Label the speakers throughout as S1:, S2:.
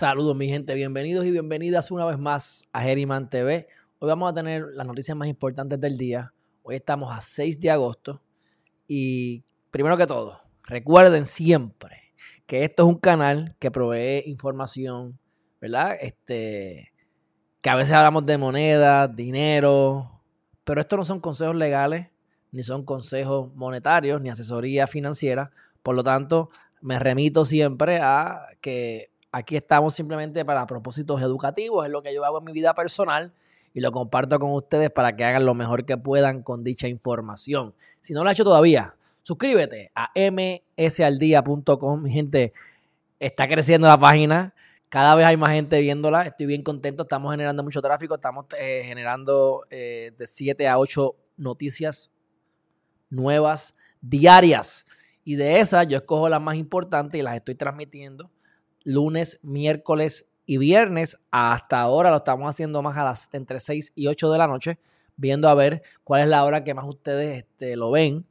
S1: Saludos mi gente, bienvenidos y bienvenidas una vez más a Geriman TV. Hoy vamos a tener las noticias más importantes del día. Hoy estamos a 6 de agosto y primero que todo, recuerden siempre que esto es un canal que provee información, ¿verdad? Este, que a veces hablamos de moneda, dinero, pero esto no son consejos legales, ni son consejos monetarios, ni asesoría financiera. Por lo tanto, me remito siempre a que Aquí estamos simplemente para propósitos educativos, es lo que yo hago en mi vida personal y lo comparto con ustedes para que hagan lo mejor que puedan con dicha información. Si no lo has hecho todavía, suscríbete a msaldía.com. Gente, está creciendo la página. Cada vez hay más gente viéndola. Estoy bien contento. Estamos generando mucho tráfico. Estamos eh, generando eh, de 7 a 8 noticias nuevas diarias. Y de esas yo escojo las más importantes y las estoy transmitiendo lunes, miércoles y viernes. Hasta ahora lo estamos haciendo más a las entre 6 y 8 de la noche, viendo a ver cuál es la hora que más ustedes este, lo ven.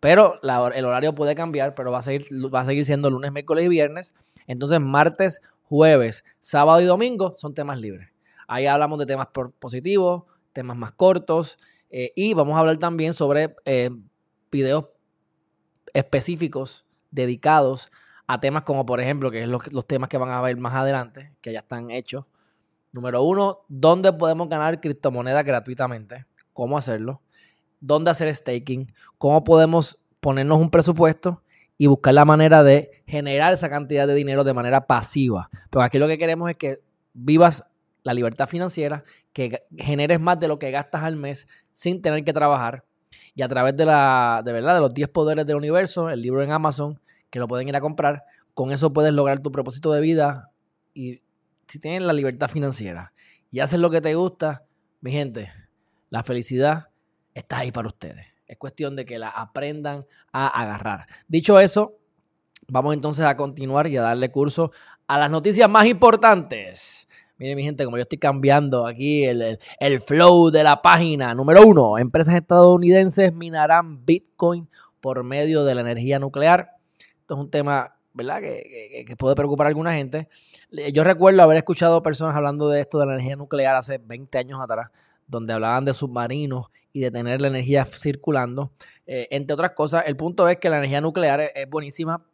S1: Pero el horario puede cambiar, pero va a, seguir, va a seguir siendo lunes, miércoles y viernes. Entonces, martes, jueves, sábado y domingo son temas libres. Ahí hablamos de temas positivos, temas más cortos eh, y vamos a hablar también sobre eh, videos específicos dedicados a temas como, por ejemplo, que es los, los temas que van a ver más adelante, que ya están hechos. Número uno, ¿dónde podemos ganar criptomonedas gratuitamente? ¿Cómo hacerlo? ¿Dónde hacer staking? ¿Cómo podemos ponernos un presupuesto y buscar la manera de generar esa cantidad de dinero de manera pasiva? Pero aquí lo que queremos es que vivas la libertad financiera, que generes más de lo que gastas al mes sin tener que trabajar. Y a través de la, de verdad, de los 10 poderes del universo, el libro en Amazon, que lo pueden ir a comprar. Con eso puedes lograr tu propósito de vida y si tienes la libertad financiera y haces lo que te gusta, mi gente, la felicidad está ahí para ustedes. Es cuestión de que la aprendan a agarrar. Dicho eso, vamos entonces a continuar y a darle curso a las noticias más importantes. Miren, mi gente, como yo estoy cambiando aquí el, el, flow de la página. Número uno, empresas estadounidenses minarán Bitcoin por medio de la energía nuclear. Esto es un tema, ¿verdad? Que, puede preocupar a alguna gente. Yo recuerdo haber escuchado personas hablando de esto de la energía nuclear hace 20 años atrás, donde hablaban de submarinos y de tener la energía circulando. Eh, entre otras cosas, el punto es que la energía nuclear es, buenísima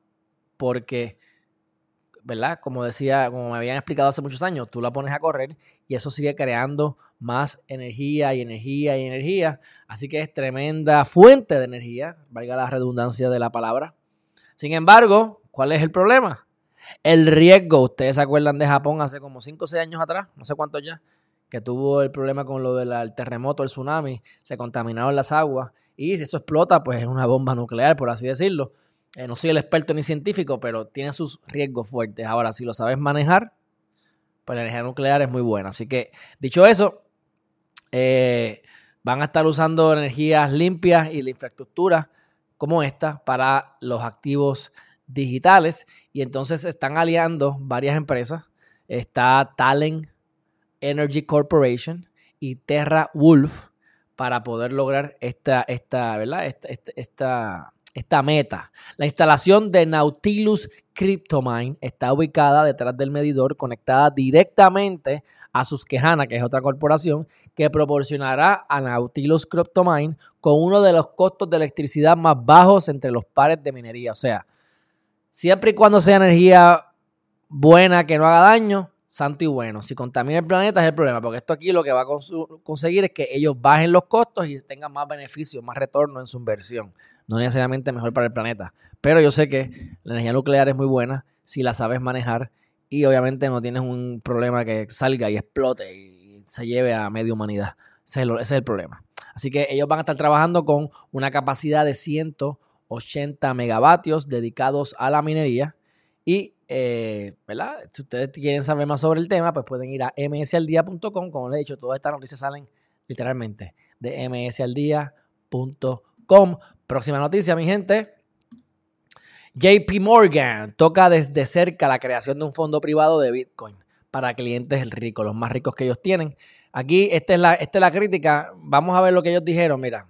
S1: porque, ¿verdad? Como decía, como me habían explicado hace muchos años, tú la pones a correr y eso sigue creando más energía y energía y energía. Así que es tremenda fuente de energía, valga la redundancia de la palabra. Sin embargo, ¿cuál es el problema? El riesgo, ustedes se acuerdan de Japón hace como 5 o 6 años atrás, no sé cuántos ya, que tuvo el problema con lo del terremoto, el tsunami, se contaminaron las aguas y si eso explota, pues es una bomba nuclear, por así decirlo. Eh, no soy el experto ni científico, pero tiene sus riesgos fuertes. Ahora, si lo sabes manejar, pues la energía nuclear es muy buena. Así que, dicho eso, eh, van a estar usando energías limpias y la infraestructura como esta para los activos digitales. Y entonces están aliando varias empresas. Está Talent Energy Corporation y Terra Wolf para poder lograr esta, esta, ¿verdad? esta, meta. La instalación de Nautilus Cryptomine está ubicada detrás del medidor, conectada directamente a Susquehanna, que es otra corporación, que proporcionará a Nautilus Cryptomine con uno de los costos de electricidad más bajos entre los pares de minería. O sea, siempre y cuando sea energía buena que no haga daño, santo y bueno. Si contamina el planeta es el problema, porque esto aquí lo que va a conseguir es que ellos bajen los costos y tengan más beneficios, más retorno en su inversión. No necesariamente mejor para el planeta. Pero yo sé que la energía nuclear es muy buena si la sabes manejar y obviamente no tienes un problema que salga y explote y se lleve a media humanidad. Ese es, el, problema. Así que ellos van a estar trabajando con una capacidad de 180 megavatios dedicados a la minería y eh, ¿verdad? Si ustedes quieren saber más sobre el tema, pues pueden ir a msaldia.com. Como les he dicho, todas estas noticias salen literalmente de msaldia.com. Próxima noticia, mi gente. JP Morgan toca desde cerca la creación de un fondo privado de Bitcoin para clientes ricos, los más ricos que ellos tienen. Aquí, esta es la, esta es la crítica. Vamos a ver lo que ellos dijeron. Mira,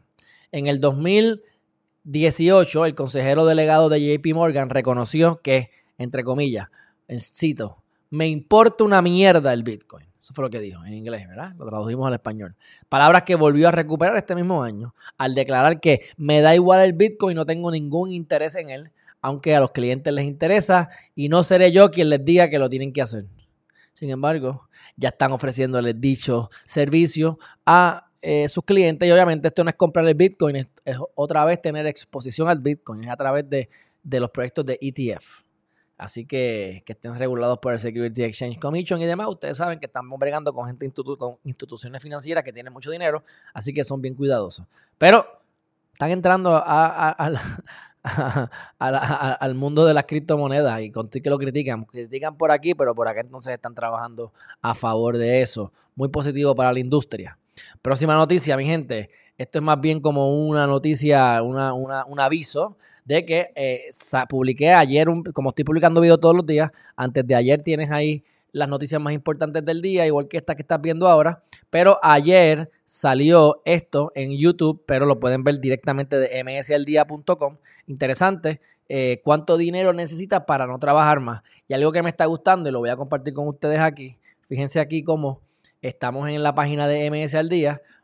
S1: en el 2018, el consejero delegado de JP Morgan reconoció que entre comillas, cito, me importa una mierda el Bitcoin. Eso fue lo que dijo en inglés, ¿verdad? Lo tradujimos al español. Palabras que volvió a recuperar este mismo año al declarar que me da igual el Bitcoin, no tengo ningún interés en él, aunque a los clientes les interesa y no seré yo quien les diga que lo tienen que hacer. Sin embargo, ya están ofreciéndoles dicho servicio a eh, sus clientes y obviamente esto no es comprar el Bitcoin, es, otra vez tener exposición al Bitcoin, es a través de los proyectos de ETF. Así que que estén regulados por el Security Exchange Commission y demás. Ustedes saben que estamos bregando con gente con instituciones financieras que tienen mucho dinero, así que son bien cuidadosos. Pero están entrando al mundo de las criptomonedas y contigo que lo critican. Critican por aquí, pero por acá entonces están trabajando a favor de eso. Muy positivo para la industria. Próxima noticia, mi gente. Esto es más bien como una noticia, un aviso de que eh, publiqué ayer, como estoy publicando videos todos los días, antes de ayer tienes ahí las noticias más importantes del día, igual que esta que estás viendo ahora. Pero ayer salió esto en YouTube, pero lo pueden ver directamente de msaldía.com. Interesante. Eh, ¿Cuánto dinero necesitas para no trabajar más? Y algo que me está gustando y lo voy a compartir con ustedes aquí. Fíjense aquí cómo estamos en la página de MS.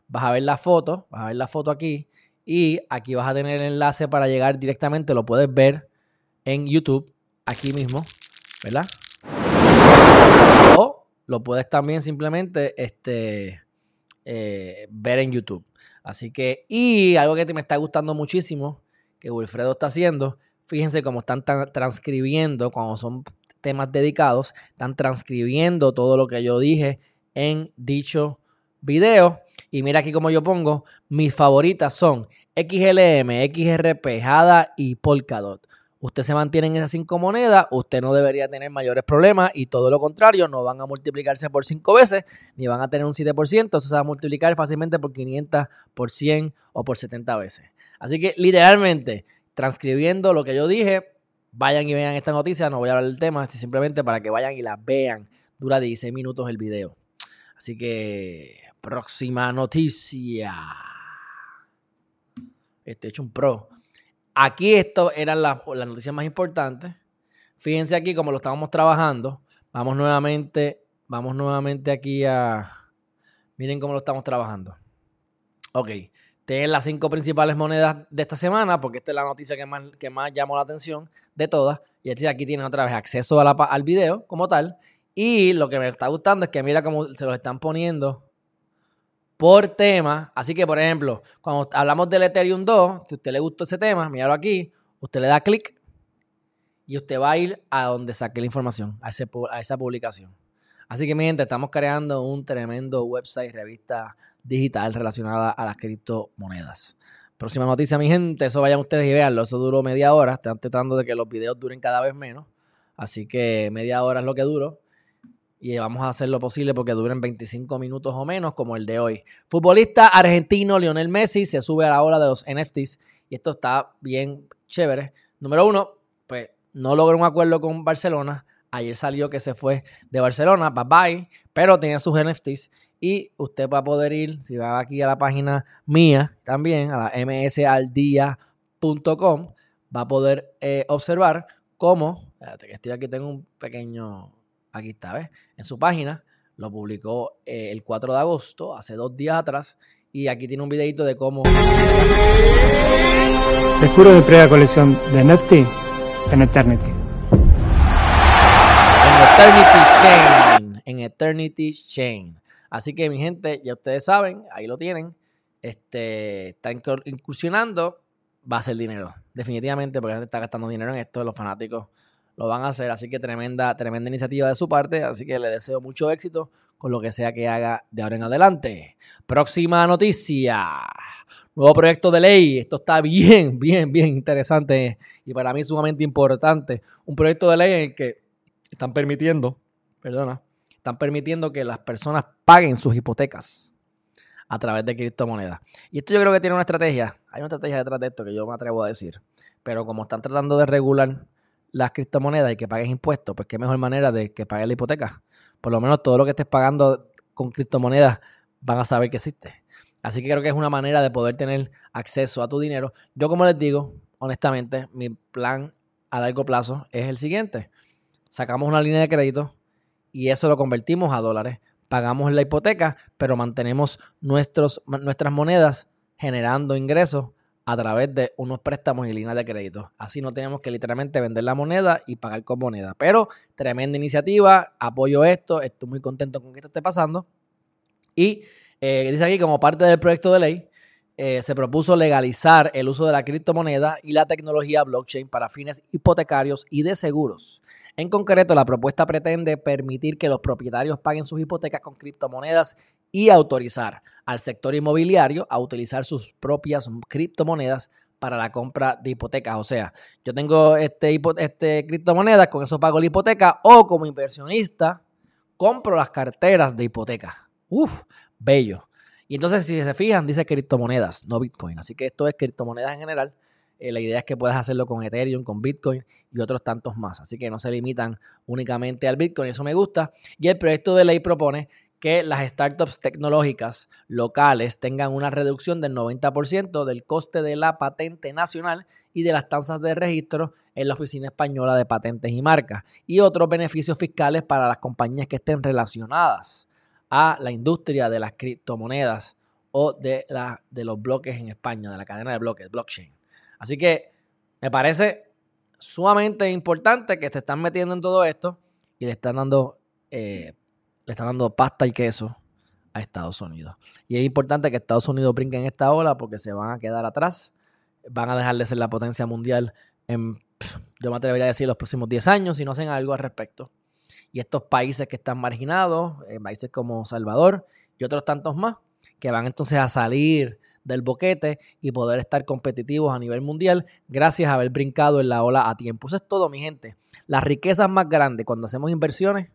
S1: Vas a ver la foto, vas a ver la foto aquí. Y aquí vas a tener el enlace para llegar directamente, lo puedes ver en YouTube, aquí mismo, ¿verdad? O lo puedes también simplemente este, eh, ver en YouTube. Así que, y algo que me está gustando muchísimo, que Wilfredo está haciendo, fíjense cómo están transcribiendo, cuando son temas dedicados, están transcribiendo todo lo que yo dije en dicho video y mira aquí como yo pongo, mis favoritas son XLM, XRP, HADA y Polkadot. Usted se mantiene en esas cinco monedas, usted no debería tener mayores problemas y todo lo contrario, no van a multiplicarse por cinco veces, ni van a tener un 7%, eso se va a multiplicar fácilmente por 500, por 100 o por 70 veces. Así que literalmente, transcribiendo lo que yo dije, vayan y vean esta noticia, no voy a hablar del tema, simplemente para que vayan y la vean. Dura 16 minutos el video. Así que Próxima noticia. Este hecho un pro. Aquí esto eran las, noticias más importantes. Fíjense aquí como lo estábamos trabajando. Vamos nuevamente, vamos nuevamente aquí a... Miren cómo lo estamos trabajando. Ok, tienen las cinco principales monedas de esta semana, porque esta es la noticia que más, que más llamó la atención de todas. Y aquí tienen otra vez acceso al video como tal. Y lo que me está gustando es que mira cómo se los están poniendo por tema. Así que, por ejemplo, cuando hablamos del Ethereum 2, si a usted le gustó ese tema, míralo aquí, usted le da clic y usted va a ir a donde saque la información, a, a esa publicación. Así que, mi gente, estamos creando un tremendo website, revista digital relacionada a las criptomonedas. Próxima noticia, mi gente, eso vayan ustedes y veanlo. Eso duró media hora. Están tratando de que los videos duren cada vez menos. Así que media hora es lo que duró y vamos a hacer lo posible porque duren 25 minutos o menos como el de hoy. Futbolista argentino Lionel Messi se sube a la ola de los NFTs y esto está bien chévere. Número uno, pues no logró un acuerdo con Barcelona. Ayer salió que se fue de Barcelona, bye bye, pero tenía sus NFTs y usted va a poder ir, si va aquí a la página mía también, a la msaldia.com, va a poder eh, observar cómo, espérate que estoy aquí, tengo un pequeño Aquí está, ¿ves? En su página lo publicó eh, el 4 de agosto, hace dos días atrás. Y aquí tiene un videito de cómo.
S2: Descubro mi primera colección de NFT en Eternity.
S1: En Eternity Chain. En Eternity Chain. Así que, mi gente, ya ustedes saben, ahí lo tienen. Este, está incursionando, va a ser dinero. Definitivamente, porque la gente está gastando dinero en esto, los fanáticos lo van a hacer. Así que tremenda, tremenda iniciativa de su parte. Así que le deseo mucho éxito con lo que sea que haga de ahora en adelante. Próxima noticia. Nuevo proyecto de ley. Esto está bien, bien, bien interesante y para mí sumamente importante. Un proyecto de ley en el que están permitiendo, perdona, están permitiendo que las personas paguen sus hipotecas a través de criptomonedas. Y esto yo creo que tiene una estrategia. Hay una estrategia detrás de esto que yo me atrevo a decir. Pero como están tratando de regular las criptomonedas y que pagues impuestos, pues qué mejor manera de que pagues la hipoteca. Por lo menos todo lo que estés pagando con criptomonedas van a saber que existe. Así que creo que es una manera de poder tener acceso a tu dinero. Yo como les digo, honestamente, mi plan a largo plazo es el siguiente. Sacamos una línea de crédito y eso lo convertimos a dólares. Pagamos la hipoteca, pero mantenemos nuestros, nuestras monedas generando ingresos a través de unos préstamos y líneas de crédito. Así no tenemos que literalmente vender la moneda y pagar con moneda. Pero tremenda iniciativa, apoyo esto, estoy muy contento con que esto esté pasando. Y eh, dice aquí, como parte del proyecto de ley, eh, se propuso legalizar el uso de la criptomoneda y la tecnología blockchain para fines hipotecarios y de seguros. En concreto, la propuesta pretende permitir que los propietarios paguen sus hipotecas con criptomonedas y autorizar al sector inmobiliario a utilizar sus propias criptomonedas para la compra de hipotecas. O sea, yo tengo este, este criptomonedas, con eso pago la hipoteca o como inversionista compro las carteras de hipoteca. Uf, bello. Y entonces, si se fijan, dice criptomonedas, no Bitcoin. Así que esto es criptomonedas en general. Eh, la idea es que puedas hacerlo con Ethereum, con Bitcoin y otros tantos más. Así que no se limitan únicamente al Bitcoin. Eso me gusta. Y el proyecto de ley propone que las startups tecnológicas locales tengan una reducción del 90% del coste de la patente nacional y de las tasas de registro en la Oficina Española de Patentes y Marcas y otros beneficios fiscales para las compañías que estén relacionadas a la industria de las criptomonedas o de, la, de los bloques en España, de la cadena de bloques, blockchain. Así que me parece sumamente importante que te están metiendo en todo esto y le están dando eh, le están dando pasta y queso a Estados Unidos. Y es importante que Estados Unidos brinque en esta ola porque se van a quedar atrás. Van a dejar de ser la potencia mundial en, yo me atrevería a decir, los próximos 10 años si no hacen algo al respecto. Y estos países que están marginados, eh, países como Salvador y otros tantos más, que van entonces a salir del boquete y poder estar competitivos a nivel mundial gracias a haber brincado en la ola a tiempo. Eso es todo, mi gente. Las riquezas más grandes cuando hacemos inversiones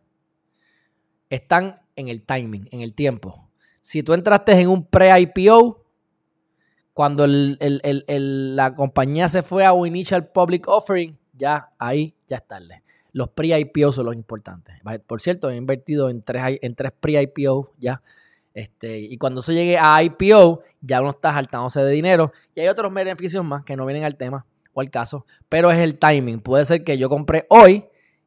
S1: están en el timing, en el tiempo. Si tú entraste en un pre-IPO, cuando la compañía se fue a un initial public offering, ya ahí ya es tarde. Los pre-IPO son los importantes. Por cierto, he invertido en tres, en tres pre-IPO ya. Este, y cuando se llegue a IPO, ya uno está saltándose de dinero. Y hay otros beneficios más que no vienen al tema o al caso. Pero es el timing. Puede ser que yo compré hoy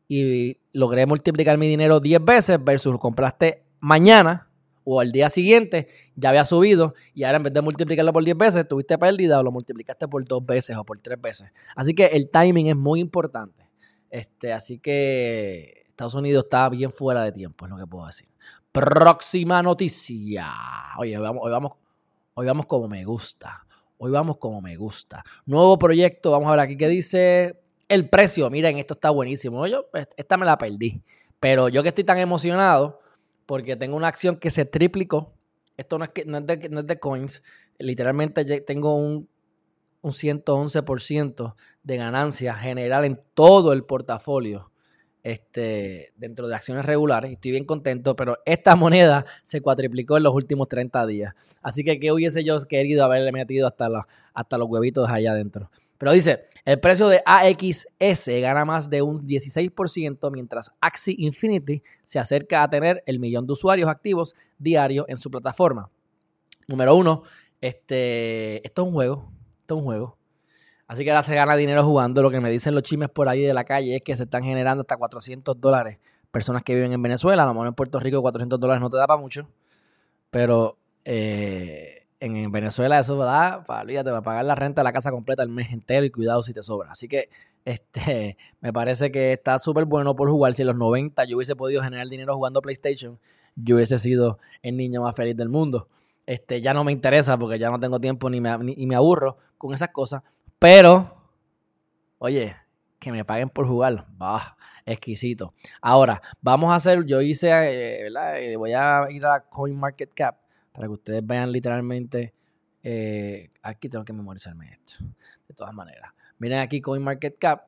S1: y logré multiplicar mi dinero 10 veces versus lo compraste mañana o al día siguiente, ya había subido y ahora en vez de multiplicarlo por 10 veces, tuviste pérdida o lo multiplicaste por dos veces o por tres veces. Así que el timing es muy importante. Este, así que Estados Unidos está bien fuera de tiempo, es lo que puedo decir. Próxima noticia. Oye, hoy vamos, hoy vamos como me gusta. Hoy vamos como me gusta. Nuevo proyecto, vamos a ver aquí qué dice. El precio, miren, esto está buenísimo. Yo, esta me la perdí. Pero yo que estoy tan emocionado porque tengo una acción que se triplicó. Esto no es, que, no es, de, coins. Literalmente tengo un, un 111% de ganancia general en todo el portafolio este, dentro de acciones regulares. Estoy bien contento, pero esta moneda se cuatriplicó en los últimos 30 días. Así que, ¿qué hubiese yo querido haberle metido hasta, hasta los huevitos allá adentro? Pero dice, el precio de AXS gana más de un 16%, mientras Axie Infinity se acerca a tener el millón de usuarios activos diarios en su plataforma. Número uno, este, esto es un juego, esto es un juego. Así que ahora se gana dinero jugando. Lo que me dicen los chimes por ahí de la calle es que se están generando hasta 400 dólares personas que viven en Venezuela. A lo mejor en Puerto Rico 400 dólares no te da para mucho. Pero eh, en, Venezuela eso da, para, olvídate, va a pagar la renta de la casa completa el mes entero y cuidado si te sobra. Así que este, me parece que está súper bueno por jugar. Si en los 90 yo hubiese podido generar dinero jugando PlayStation, yo hubiese sido el niño más feliz del mundo. Este, ya no me interesa porque ya no tengo tiempo ni me, ni, me aburro con esas cosas. Pero, oye, que me paguen por jugar. Bah, exquisito. Ahora, vamos a hacer, yo hice, eh, ¿verdad? Eh, voy a ir a CoinMarketCap para que ustedes vean literalmente. Eh, aquí tengo que memorizarme esto, de todas maneras. Miren aquí CoinMarketCap.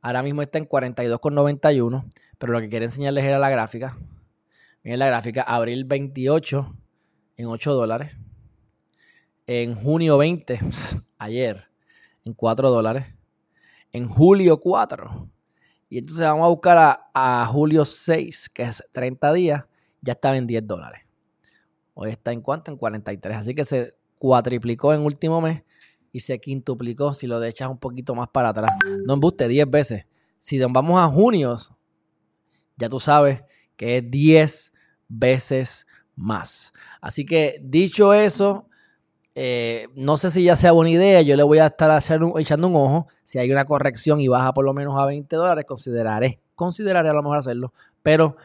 S1: Ahora mismo está en 42,91, pero lo que quería enseñarles era la gráfica. Miren la gráfica, abril 28 en 8 dólares. En junio 20, ayer, en 4 dólares. En julio 4. Y entonces vamos a buscar a, a julio 6, que es 30 días, ya estaba en 10 dólares. Hoy está en cuánto? En 43. Así que se cuatriplicó en último mes y se quintuplicó si lo echas un poquito más para atrás. No embuste 10 veces. Si vamos a junio, ya tú sabes que es 10 veces más. Así que dicho eso, eh, no sé si ya sea buena idea, yo le voy a estar echando un ojo. Si hay una corrección y baja por lo menos a 20 dólares, consideraré, consideraré a lo mejor hacerlo, pero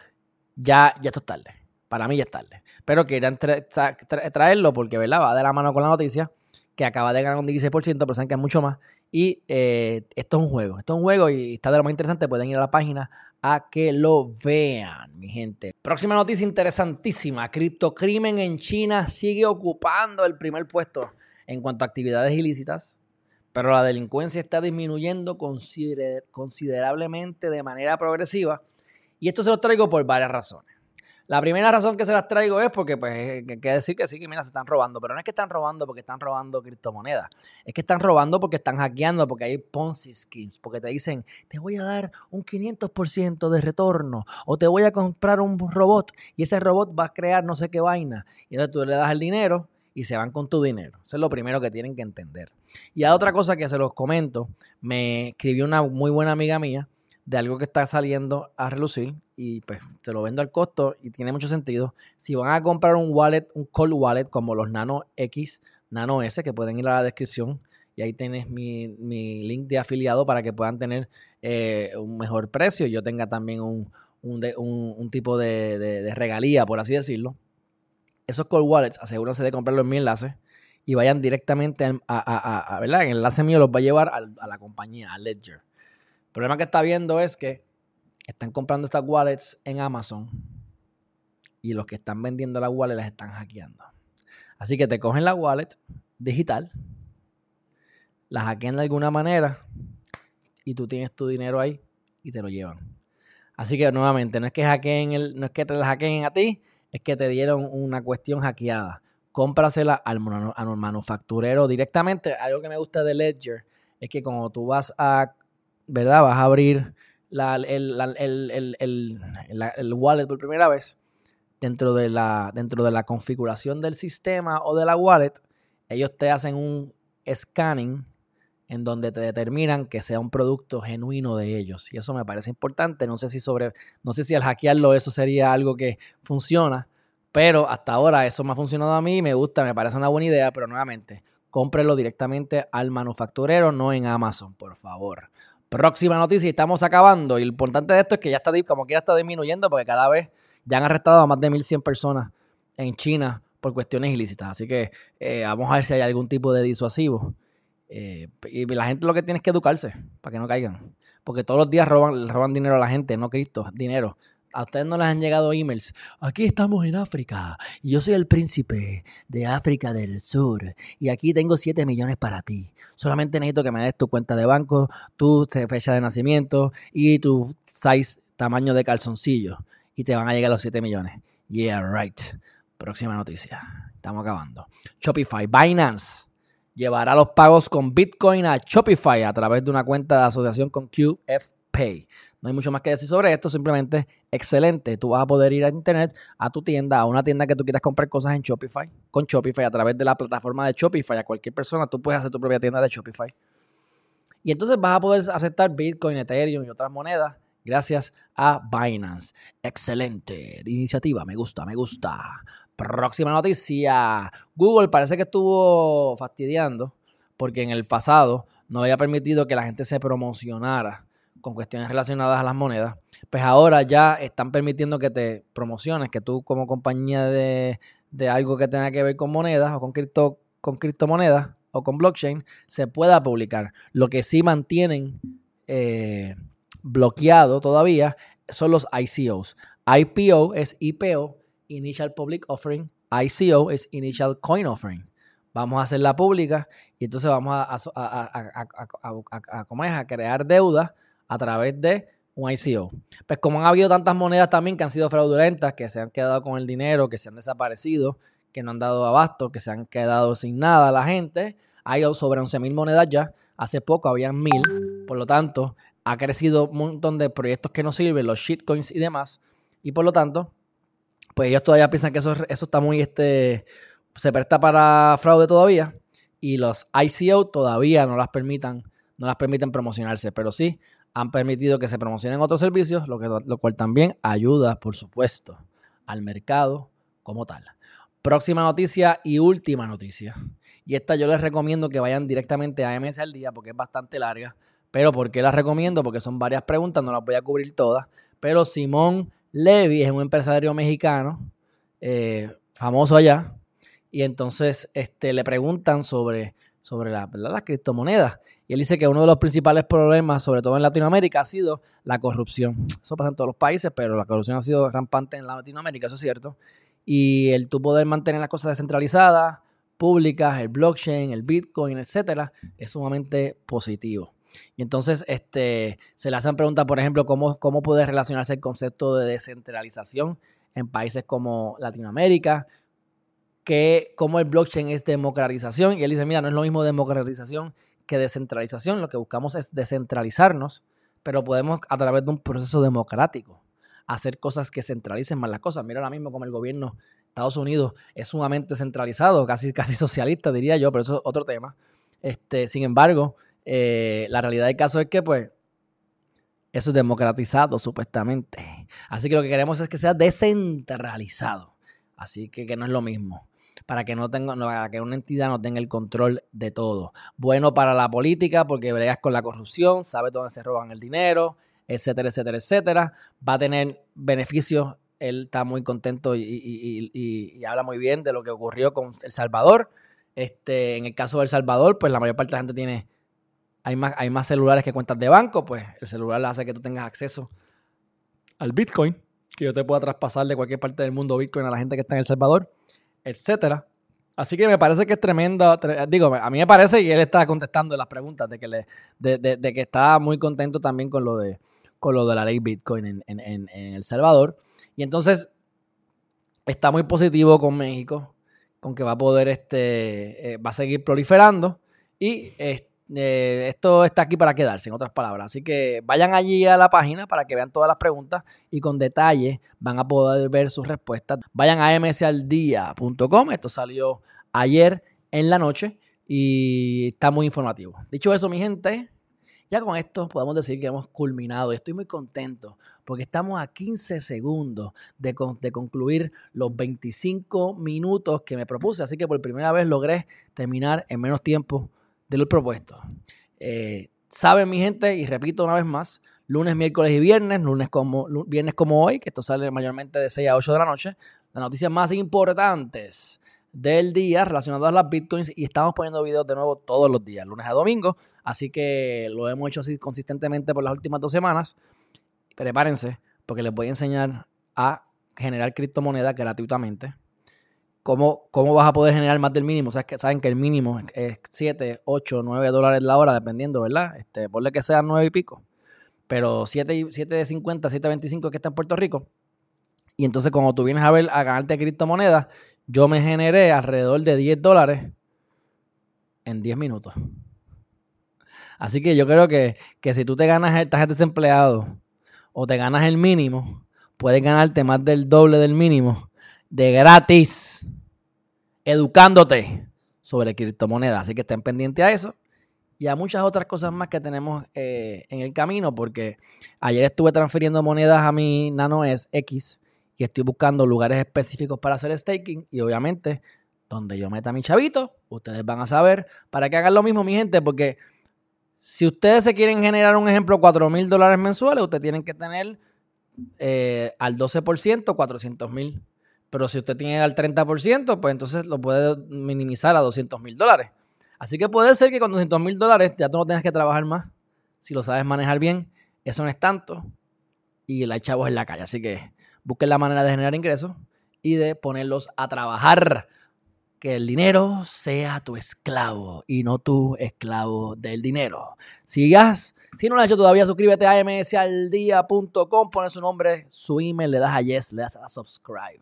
S1: ya, ya esto es tarde. Para mí ya es tarde. Pero querían traerlo porque, ¿verdad? Va de la mano con la noticia que acaba de ganar un 16%, pero saben que es mucho más. Y eh, esto es un juego. Esto es un juego y está de lo más interesante. Pueden ir a la página a que lo vean, mi gente. Próxima noticia interesantísima. Criptocrimen en China sigue ocupando el primer puesto en cuanto a actividades ilícitas. Pero la delincuencia está disminuyendo considerablemente de manera progresiva. Y esto se lo traigo por varias razones. La primera razón que se las traigo es porque, pues, hay eh, que decir que sí, que mira, se están robando. Pero no es que están robando porque están robando criptomonedas. Es que están robando porque están hackeando, porque hay Ponzi schemes, porque te dicen, te voy a dar un 500% de retorno o te voy a comprar un robot y ese robot va a crear no sé qué vaina. Y entonces tú le das el dinero y se van con tu dinero. Eso es lo primero que tienen que entender. Y a otra cosa que se los comento, me escribió una muy buena amiga mía de algo que está saliendo a relucir y pues te lo vendo al costo y tiene mucho sentido. Si van a comprar un wallet, un cold wallet como los Nano X, Nano S, que pueden ir a la descripción y ahí tienes mi, link de afiliado para que puedan tener eh, un mejor precio yo tenga también un, un, tipo de, regalía, por así decirlo. Esos cold wallets, asegúrense de comprarlo en mi enlace y vayan directamente a, a, ¿verdad? El enlace mío los va a llevar a la compañía, a Ledger. El problema que está viendo es que están comprando estas wallets en Amazon y los que están vendiendo las wallets las están hackeando. Así que te cogen la wallet digital, la hackean de alguna manera y tú tienes tu dinero ahí y te lo llevan. Así que nuevamente, no es que hackeen el, no es que te la hackeen a ti, es que te dieron una cuestión hackeada. Cómprasela al, al manufacturero directamente. Algo que me gusta de Ledger es que cuando tú vas a ¿verdad? Vas a abrir el, wallet por primera vez dentro de, la, dentro de la configuración del sistema o de la wallet, ellos te hacen un scanning en donde te determinan que sea un producto genuino de ellos. Y eso me parece importante. No sé si sobre, no sé si al hackearlo eso sería algo que funciona, pero hasta ahora eso me ha funcionado a mí, me gusta, me parece una buena idea, pero nuevamente, cómprelo directamente al manufacturero, no en Amazon, por favor. Próxima noticia, estamos acabando. Y lo importante de esto es que ya está, como quiera, está disminuyendo porque cada vez ya han arrestado a más de 1.100 personas en China por cuestiones ilícitas. Así que eh, vamos a ver si hay algún tipo de disuasivo. Eh, y la gente lo que tiene es que educarse para que no caigan. Porque todos los días roban, roban dinero a la gente, no Cristo, dinero. A ustedes no les han llegado emails. Aquí estamos en África y yo soy el príncipe de África del Sur y aquí tengo 7 millones para ti. Solamente necesito que me des tu cuenta de banco, tu fecha de nacimiento y tu size, tamaño de calzoncillo y te van a llegar los 7 millones. Yeah, right. Próxima noticia. Estamos acabando. Shopify, Binance llevará los pagos con Bitcoin a Shopify a través de una cuenta de asociación con QF No hay mucho más que decir sobre esto, simplemente excelente. Tú vas a poder ir a internet, a tu tienda, a una tienda que tú quieras comprar cosas en Shopify, con Shopify, a través de la plataforma de Shopify, a cualquier persona, tú puedes hacer tu propia tienda de Shopify. Y entonces vas a poder aceptar Bitcoin, Ethereum y otras monedas gracias a Binance. Excelente iniciativa, me gusta, me gusta. Próxima noticia. Google parece que estuvo fastidiando porque en el pasado no había permitido que la gente se promocionara con cuestiones relacionadas a las monedas, pues ahora ya están permitiendo que te promociones, que tú como compañía de, algo que tenga que ver con monedas o con, cripto, con criptomonedas o con blockchain, se pueda publicar. Lo que sí mantienen eh, bloqueado todavía son los ICOs. IPO es IPO, Initial Public Offering. ICO es Initial Coin Offering. Vamos a hacerla pública y entonces vamos a, a, a, a crear deuda a través de un ICO. Pues como han habido tantas monedas también que han sido fraudulentas, que se han quedado con el dinero, que se han desaparecido, que no han dado abasto, que se han quedado sin nada la gente, hay sobre 11.000 monedas ya. Hace poco habían 1.000, por lo tanto, ha crecido un montón de proyectos que no sirven, los shitcoins y demás, y por lo tanto, pues ellos todavía piensan que eso, eso está muy, este, se presta para fraude todavía, y los ICO todavía no las permitan, no las permiten promocionarse, pero sí han permitido que se promocionen otros servicios, lo, que, lo cual también ayuda, por supuesto, al mercado como tal. Próxima noticia y última noticia. Y esta yo les recomiendo que vayan directamente a MS al día porque es bastante larga. Pero ¿por qué la recomiendo? Porque son varias preguntas, no las voy a cubrir todas. Pero Simón Levy es un empresario mexicano, eh, famoso allá, y entonces este, le preguntan sobre, sobre la, las criptomonedas. Y él dice que uno de los principales problemas, sobre todo en Latinoamérica, ha sido la corrupción. Eso pasa en todos los países, pero la corrupción ha sido rampante en Latinoamérica, eso es cierto. Y el tú poder mantener las cosas descentralizadas, públicas, el blockchain, el Bitcoin, etcétera, es sumamente positivo. Y entonces este, se le hacen preguntas, por ejemplo, cómo, cómo puede relacionarse el concepto de descentralización en países como Latinoamérica, que cómo el blockchain es democratización. Y él dice, mira, no es lo mismo democratización que descentralización. Lo que buscamos es descentralizarnos, pero podemos a través de un proceso democrático hacer cosas que centralicen más las cosas. Mira ahora mismo como el gobierno de Estados Unidos es sumamente centralizado, casi, casi socialista, diría yo, pero eso es otro tema. Este, sin embargo, eh, la realidad del caso es que, pues, eso es democratizado, supuestamente. Así que lo que queremos es que sea descentralizado. Así que, que no es lo mismo. Para que, no tenga, para que una entidad no tenga el control de todo. Bueno para la política, porque bregas con la corrupción, sabes dónde se roban el dinero, etcétera, etcétera, etcétera. Va a tener beneficios. Él está muy contento y, habla muy bien de lo que ocurrió con El Salvador. Este, en el caso de El Salvador, pues la mayor parte de la gente tiene, hay más, hay más celulares que cuentas de banco, pues el celular hace que tú tengas acceso al Bitcoin, que yo te pueda traspasar de cualquier parte del mundo Bitcoin a la gente que está en El Salvador, etcétera. Así que me parece que es tremendo. digo, a mí me parece y él está contestando las preguntas de que, le, de que está muy contento también con lo de, con lo de la ley Bitcoin en, El Salvador. Y entonces está muy positivo con México, con que va a poder, este, eh, va a seguir proliferando. Y eh, esto está aquí para quedarse, en otras palabras. Así que vayan allí a la página para que vean todas las preguntas y con detalle van a poder ver sus respuestas. Vayan a msaldía.com. Esto salió ayer en la noche y está muy informativo. Dicho eso, mi gente, ya con esto podemos decir que hemos culminado. Estoy muy contento porque estamos a 15 segundos de, concluir los 25 minutos que me propuse. Así que por primera vez logré terminar en menos tiempo de lo propuesto. Eh, saben mi gente, y repito una vez más, lunes, miércoles y viernes, lunes como, viernes como hoy, que esto sale mayormente de 6 a 8 de la noche, las noticias más importantes del día relacionadas a las bitcoins y estamos poniendo videos de nuevo todos los días, lunes a domingo. Así que lo hemos hecho así consistentemente por las últimas dos semanas. Prepárense porque les voy a enseñar a generar criptomonedas gratuitamente. ¿Cómo, ¿Cómo vas a poder generar más del mínimo? O que saben que el mínimo es 7, 8, 9 dólares la hora, dependiendo, ¿verdad? Este, ponle que sean 9 y pico. Pero 7, 7 50, 7, 25 que está en Puerto Rico. Y entonces, cuando tú vienes a ver a ganarte criptomonedas, yo me generé alrededor de 10 dólares en 10 minutos. Así que yo creo que, si tú te ganas el tarjeta desempleado o te ganas el mínimo, puedes ganarte más del doble del mínimo de gratis educándote sobre criptomonedas. Así que estén pendientes a eso y a muchas otras cosas más que tenemos eh, en el camino, porque ayer estuve transfiriendo monedas a mi Nano S X y estoy buscando lugares específicos para hacer staking y obviamente donde yo meta mi chavito, ustedes van a saber para que hagan lo mismo mi gente, porque si ustedes se quieren generar un ejemplo 4 mil dólares mensuales, ustedes tienen que tener eh, al 12% 400 mil. Pero si usted tiene al 30%, pues entonces lo puede minimizar a 200 mil dólares. Así que puede ser que con 200 mil dólares ya tú no tengas que trabajar más. Si lo sabes manejar bien, eso no es tanto. Y la chavos en la calle. Así que busquen la manera de generar ingresos y de ponerlos a trabajar. Que el dinero sea tu esclavo y no tu esclavo del dinero. Sigas, si no lo has hecho todavía, suscríbete a msaldia.com, pones su nombre, su email, le das a yes, le das a subscribe.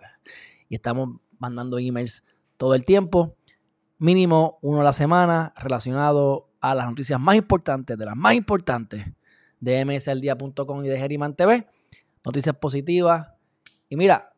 S1: Y estamos mandando emails todo el tiempo, mínimo uno a la semana, relacionado a las noticias más importantes, de las más importantes de msaldia.com y de Geriman TV. Noticias positivas, y mira,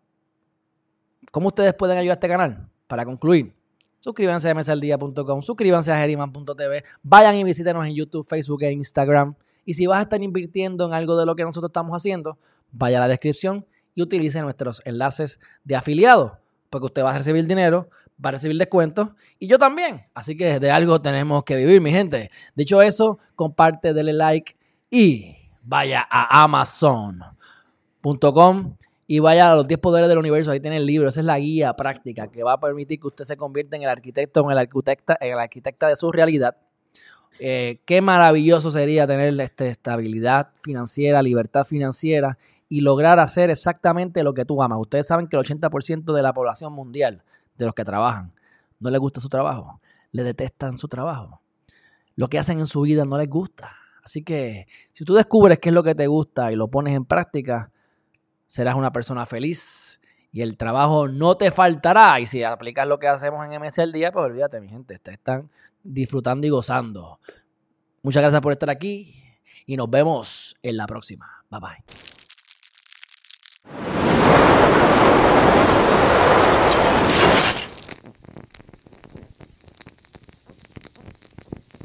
S1: ¿cómo ustedes pueden ayudar a este canal? Para concluir, suscríbanse a msaldía.com, suscríbanse a geriman.tv, vayan y visítenos en YouTube, Facebook e Instagram. Y si vas a estar invirtiendo en algo de lo que nosotros estamos haciendo, vaya a la descripción y utilice nuestros enlaces de afiliados, porque usted va a recibir dinero, va a recibir descuentos y yo también. Así que de algo tenemos que vivir, mi gente. Dicho eso, comparte, dele like y vaya a amazon.com y vaya a los 10 poderes del universo. Ahí tiene el libro. Esa es la guía práctica que va a permitir que usted se convierta en el arquitecto, en el arquitecta, en el arquitecta de su realidad. Eh, qué maravilloso sería tener este, estabilidad financiera, libertad financiera y lograr hacer exactamente lo que tú amas. Ustedes saben que el 80% de la población mundial, de los que trabajan, no les gusta su trabajo, le detestan su trabajo. Lo que hacen en su vida no les gusta. Así que si tú descubres qué es lo que te gusta y lo pones en práctica, serás una persona feliz y el trabajo no te faltará. Y si aplicas lo que hacemos en MS al día, pues olvídate, mi gente, te están disfrutando y gozando. Muchas gracias por estar aquí y nos vemos en la próxima. Bye bye.